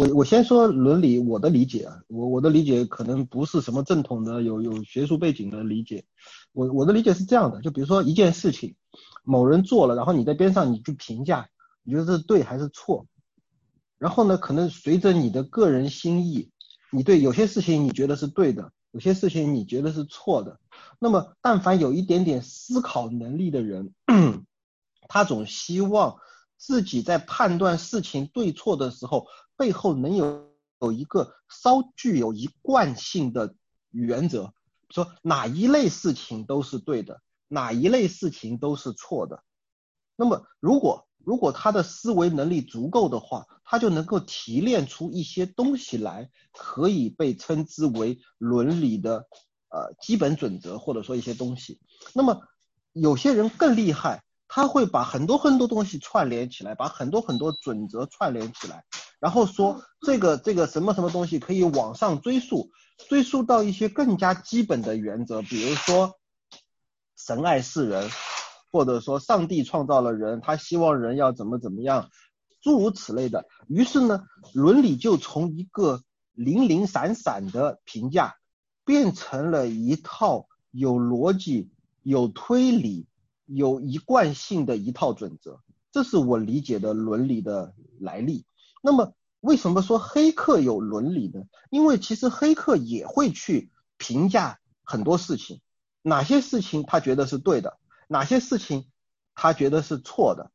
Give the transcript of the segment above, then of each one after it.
我我先说伦理，我的理解啊，我我的理解可能不是什么正统的有有学术背景的理解，我我的理解是这样的，就比如说一件事情，某人做了，然后你在边上你去评价，你觉得是对还是错？然后呢，可能随着你的个人心意，你对有些事情你觉得是对的，有些事情你觉得是错的。那么，但凡有一点点思考能力的人，他总希望自己在判断事情对错的时候，背后能有有一个稍具有一贯性的原则，说哪一类事情都是对的，哪一类事情都是错的。那么，如果如果他的思维能力足够的话，他就能够提炼出一些东西来，可以被称之为伦理的呃基本准则，或者说一些东西。那么有些人更厉害，他会把很多很多东西串联起来，把很多很多准则串联起来，然后说这个这个什么什么东西可以往上追溯，追溯到一些更加基本的原则，比如说神爱世人。或者说上帝创造了人，他希望人要怎么怎么样，诸如此类的。于是呢，伦理就从一个零零散散的评价，变成了一套有逻辑、有推理、有一贯性的一套准则。这是我理解的伦理的来历。那么，为什么说黑客有伦理呢？因为其实黑客也会去评价很多事情，哪些事情他觉得是对的。哪些事情他觉得是错的？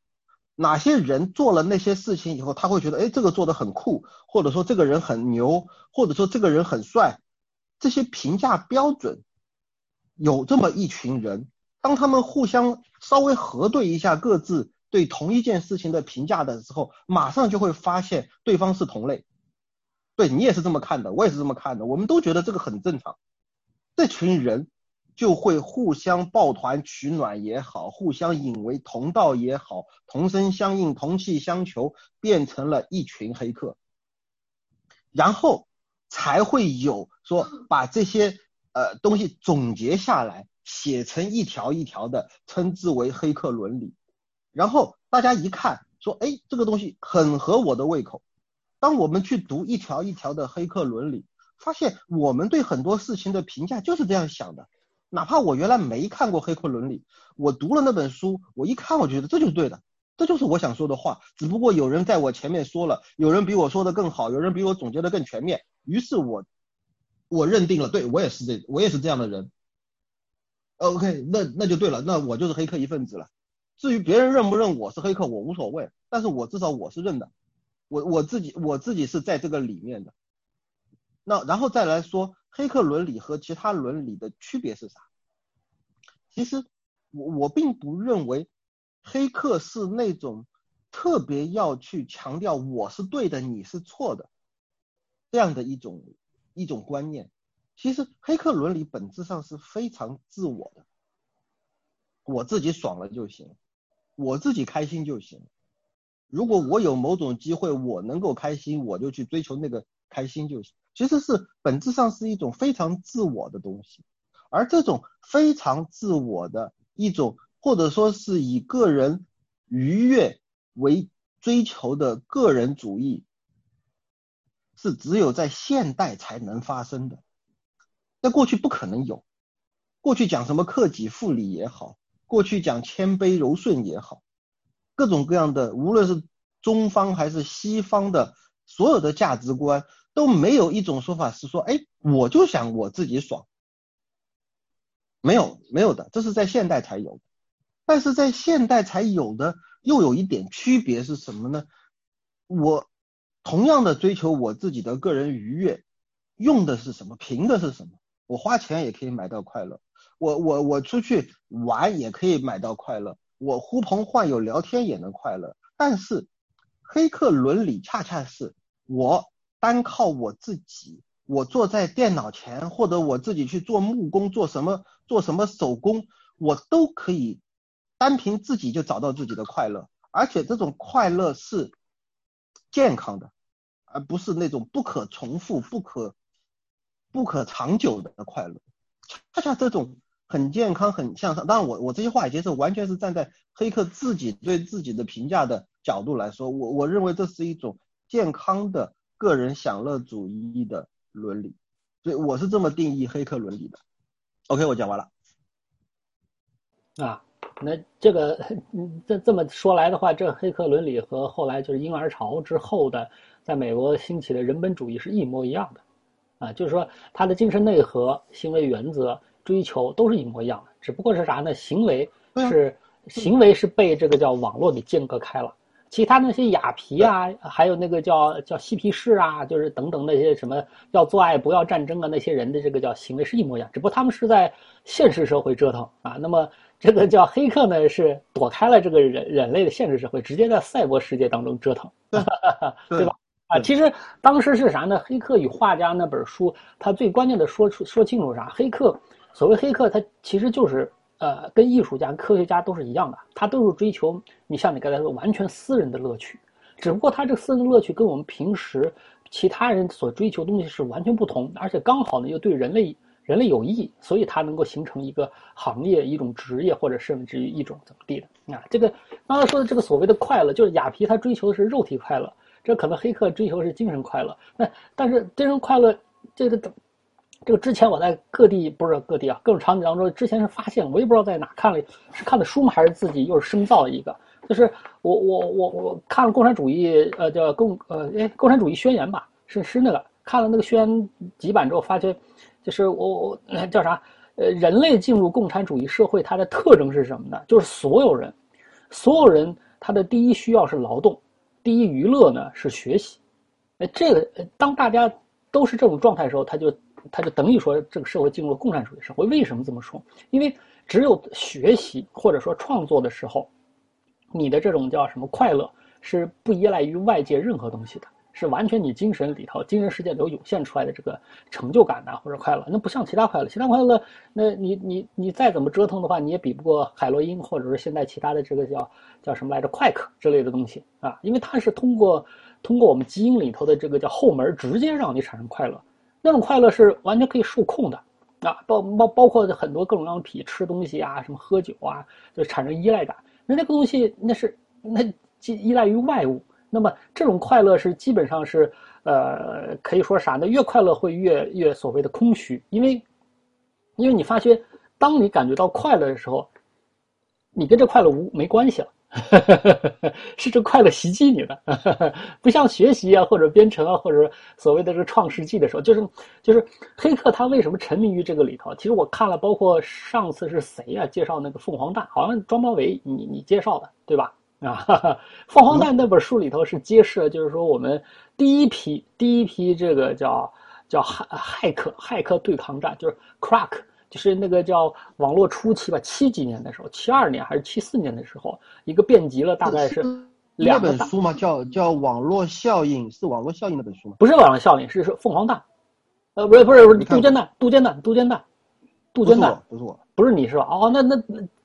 哪些人做了那些事情以后，他会觉得，哎，这个做的很酷，或者说这个人很牛，或者说这个人很帅。这些评价标准有这么一群人，当他们互相稍微核对一下各自对同一件事情的评价的时候，马上就会发现对方是同类。对你也是这么看的，我也是这么看的，我们都觉得这个很正常。这群人。就会互相抱团取暖也好，互相引为同道也好，同声相应、同气相求，变成了一群黑客，然后才会有说把这些呃东西总结下来，写成一条一条的，称之为黑客伦理。然后大家一看，说哎，这个东西很合我的胃口。当我们去读一条一条的黑客伦理，发现我们对很多事情的评价就是这样想的。哪怕我原来没看过《黑客伦理》，我读了那本书，我一看，我觉得这就是对的，这就是我想说的话。只不过有人在我前面说了，有人比我说的更好，有人比我总结的更全面，于是我我认定了，对我也是这，我也是这样的人。OK，那那就对了，那我就是黑客一份子了。至于别人认不认我是黑客，我无所谓，但是我至少我是认的，我我自己我自己是在这个里面的。那然后再来说。黑客伦理和其他伦理的区别是啥？其实我我并不认为黑客是那种特别要去强调我是对的，你是错的这样的一种一种观念。其实黑客伦理本质上是非常自我的，我自己爽了就行，我自己开心就行。如果我有某种机会，我能够开心，我就去追求那个开心就行。其实是本质上是一种非常自我的东西，而这种非常自我的一种，或者说是以个人愉悦为追求的个人主义，是只有在现代才能发生的，在过去不可能有。过去讲什么克己复礼也好，过去讲谦卑柔顺也好，各种各样的，无论是中方还是西方的所有的价值观。都没有一种说法是说，哎，我就想我自己爽，没有没有的，这是在现代才有，但是在现代才有的又有一点区别是什么呢？我同样的追求我自己的个人愉悦，用的是什么？凭的是什么？我花钱也可以买到快乐，我我我出去玩也可以买到快乐，我呼朋唤友聊天也能快乐，但是黑客伦理恰恰是我。单靠我自己，我坐在电脑前，或者我自己去做木工，做什么做什么手工，我都可以单凭自己就找到自己的快乐，而且这种快乐是健康的，而不是那种不可重复、不可不可长久的快乐。恰恰这种很健康、很向上。当然，我我这些话已经是完全是站在黑客自己对自己的评价的角度来说，我我认为这是一种健康的。个人享乐主义的伦理，所以我是这么定义黑客伦理的。OK，我讲完了。啊，那这个这这么说来的话，这黑客伦理和后来就是婴儿潮之后的在美国兴起的人本主义是一模一样的。啊，就是说他的精神内核、行为原则、追求都是一模一样的，只不过是啥呢？行为是行为是被这个叫网络给间隔开了。其他那些雅皮啊，还有那个叫叫嬉皮士啊，就是等等那些什么要做爱不要战争啊，那些人的这个叫行为是一模一样，只不过他们是在现实社会折腾啊。那么这个叫黑客呢，是躲开了这个人人类的现实社会，直接在赛博世界当中折腾，对吧？啊，其实当时是啥呢？《黑客与画家》那本书，它最关键的说出说清楚啥？黑客，所谓黑客，他其实就是呃，跟艺术家、科学家都是一样的，他都是追求你像你刚才说完全私人的乐趣，只不过他这个私人的乐趣跟我们平时其他人所追求东西是完全不同，而且刚好呢又对人类人类有益，所以它能够形成一个行业、一种职业，或者甚至于一种怎么地的啊？这个刚才说的这个所谓的快乐，就是雅皮他追求的是肉体快乐。这可能黑客追求的是精神快乐，那但是精神快乐这个这个之前我在各地不是各地啊各种场景当中之前是发现，我也不知道在哪看了，是看的书吗？还是自己又是生造了一个？就是我我我我看了共产主义呃叫共呃哎共产主义宣言吧，是是那个看了那个宣言几版之后，发觉就是我我叫啥呃人类进入共产主义社会它的特征是什么呢？就是所有人所有人他的第一需要是劳动。第一娱乐呢是学习，哎，这个当大家都是这种状态的时候，他就他就等于说这个社会进入了共产主义社会。为什么这么说？因为只有学习或者说创作的时候，你的这种叫什么快乐是不依赖于外界任何东西的。是完全你精神里头、精神世界里头涌现出来的这个成就感呐，或者快乐，那不像其他快乐。其他快乐，那你你你再怎么折腾的话，你也比不过海洛因，或者是现在其他的这个叫叫什么来着，快克之类的东西啊。因为它是通过通过我们基因里头的这个叫后门，直接让你产生快乐。那种快乐是完全可以受控的啊，包包包括很多各种各样的皮，吃东西啊，什么喝酒啊，就产生依赖感。那那个东西，那是那依赖于外物。那么这种快乐是基本上是，呃，可以说啥呢？越快乐会越越所谓的空虚，因为，因为你发现，当你感觉到快乐的时候，你跟这快乐无没关系了，是这快乐袭击你的，不像学习啊或者编程啊或者所谓的这个创世纪的时候，就是就是黑客他为什么沉迷于这个里头？其实我看了，包括上次是谁啊介绍那个凤凰蛋，好像庄包伟你你介绍的对吧？啊，凤凰蛋那本书里头是揭示了，就是说我们第一批第一批这个叫叫骇骇客骇客对抗战，就是 crack，就是那个叫网络初期吧，七几年的时候，七二年还是七四年的时候，一个遍及了大概是两本书吗？叫叫网络效应，是网络效应那本书吗？不是网络效应，是是凤凰蛋，呃，不是不是不是杜鹃蛋，杜鹃蛋，杜鹃蛋，杜鹃蛋，不是我，不是你是吧？哦，那那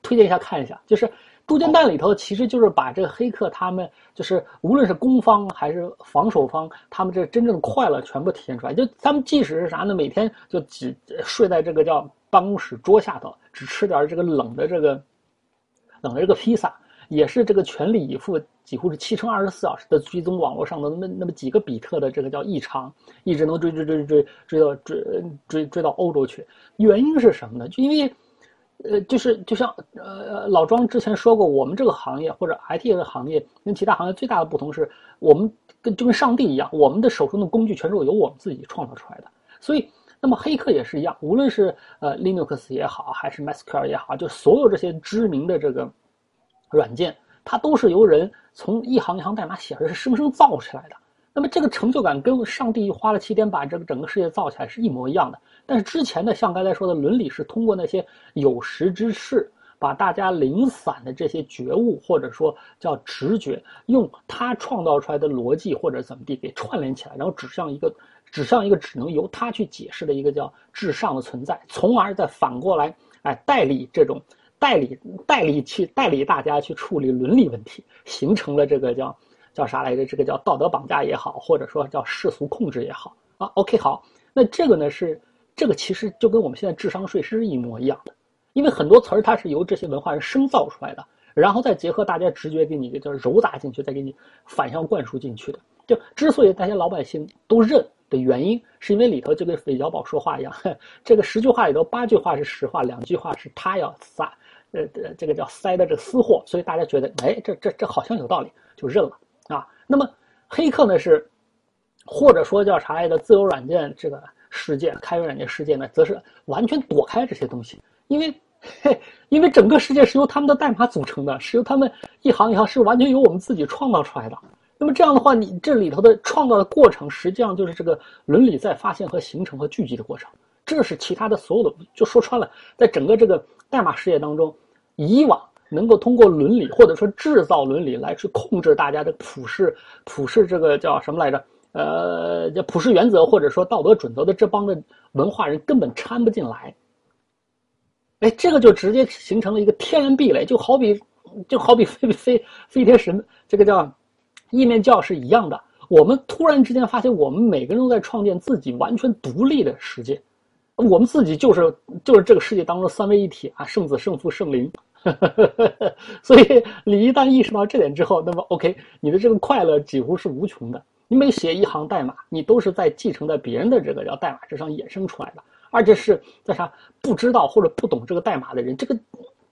推荐一下看一下，就是。杜鹃蛋里头其实就是把这个黑客他们就是无论是攻方还是防守方，他们这真正的快乐全部体现出来。就他们即使是啥呢？每天就只睡在这个叫办公室桌下头，只吃点这个冷的这个冷的这个披萨，也是这个全力以赴，几乎是七乘二十四小时的追踪网络上的那那么几个比特的这个叫异常，一直能追追追追追到追追追到欧洲去。原因是什么呢？就因为。呃，就是就像呃老庄之前说过，我们这个行业或者 IT 的行业跟其他行业最大的不同是，我们跟就跟上帝一样，我们的手中的工具全是由我们自己创造出来的。所以，那么黑客也是一样，无论是呃 Linux 也好，还是 MySQL 也好，就所有这些知名的这个软件，它都是由人从一行一行代码写出来，是生生造起来的。那么这个成就感跟上帝花了七天把这个整个世界造起来是一模一样的。但是之前的像刚才说的伦理是通过那些有识之士，把大家零散的这些觉悟或者说叫直觉，用他创造出来的逻辑或者怎么地给串联起来，然后指向一个指向一个只能由他去解释的一个叫至上的存在，从而再反过来哎代理这种代理代理去代理大家去处理伦理问题，形成了这个叫叫啥来着？这个叫道德绑架也好，或者说叫世俗控制也好啊。OK，好，那这个呢是。这个其实就跟我们现在智商税是一模一样的，因为很多词儿它是由这些文化人生造出来的，然后再结合大家直觉给你一个叫揉杂进去，再给你反向灌输进去的。就之所以大家老百姓都认的原因，是因为里头就跟韦小宝说话一样，这个十句话里头八句话是实话，两句话是他要撒，呃，这个叫塞的这私货，所以大家觉得，哎，这这这好像有道理，就认了啊。那么黑客呢是，或者说叫啥来的自由软件这个世界，开源软件世界呢，则是完全躲开这些东西，因为。嘿，因为整个世界是由他们的代码组成的，是由他们一行一行，是完全由我们自己创造出来的。那么这样的话，你这里头的创造的过程，实际上就是这个伦理在发现和形成和聚集的过程。这是其他的所有的，就说穿了，在整个这个代码世界当中，以往能够通过伦理或者说制造伦理来去控制大家的普世普世这个叫什么来着？呃，叫普世原则或者说道德准则的这帮的文化人根本掺不进来。哎，这个就直接形成了一个天然壁垒，就好比，就好比飞飞飞天神这个叫意面教是一样的。我们突然之间发现，我们每个人都在创建自己完全独立的世界，我们自己就是就是这个世界当中三位一体啊，圣子、圣父、圣灵。所以你一旦意识到这点之后，那么 OK，你的这个快乐几乎是无穷的。你每写一行代码，你都是在继承在别人的这个叫代码之上衍生出来的。而且是在啥不知道或者不懂这个代码的人，这个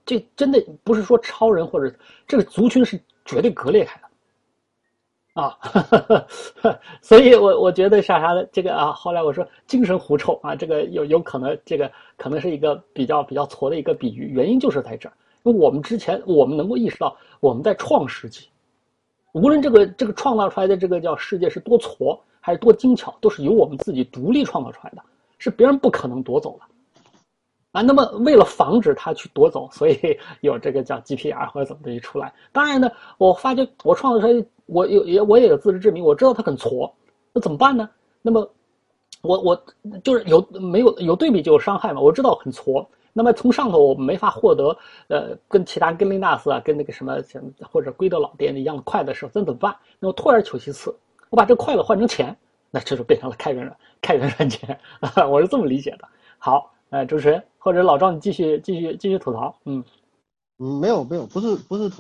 这真的不是说超人或者这个族群是绝对割裂开的啊，所以我我觉得啥啥的这个啊，后来我说精神狐臭啊，这个有有可能这个可能是一个比较比较矬的一个比喻，原因就是在这儿，因为我们之前我们能够意识到我们在创世纪，无论这个这个创造出来的这个叫世界是多矬还是多精巧，都是由我们自己独立创造出来的。是别人不可能夺走的，啊，那么为了防止他去夺走，所以有这个叫 GPR 或者怎么的一出来。当然呢，我发觉我创造出来，我有也我也有自知之明，我知道它很矬，那怎么办呢？那么我我就是有没有有对比就有伤害嘛？我知道很矬，那么从上头我没法获得呃跟其他跟林纳斯啊跟那个什么或者圭德老爹一样的快的时候，那怎么办？那我退而求其次，我把这快乐换成钱。那这就变成了开源软开源软件，我是这么理解的。好，呃，主持人或者老赵，你继续继续继续吐槽。嗯嗯，没有没有，不是不是吐。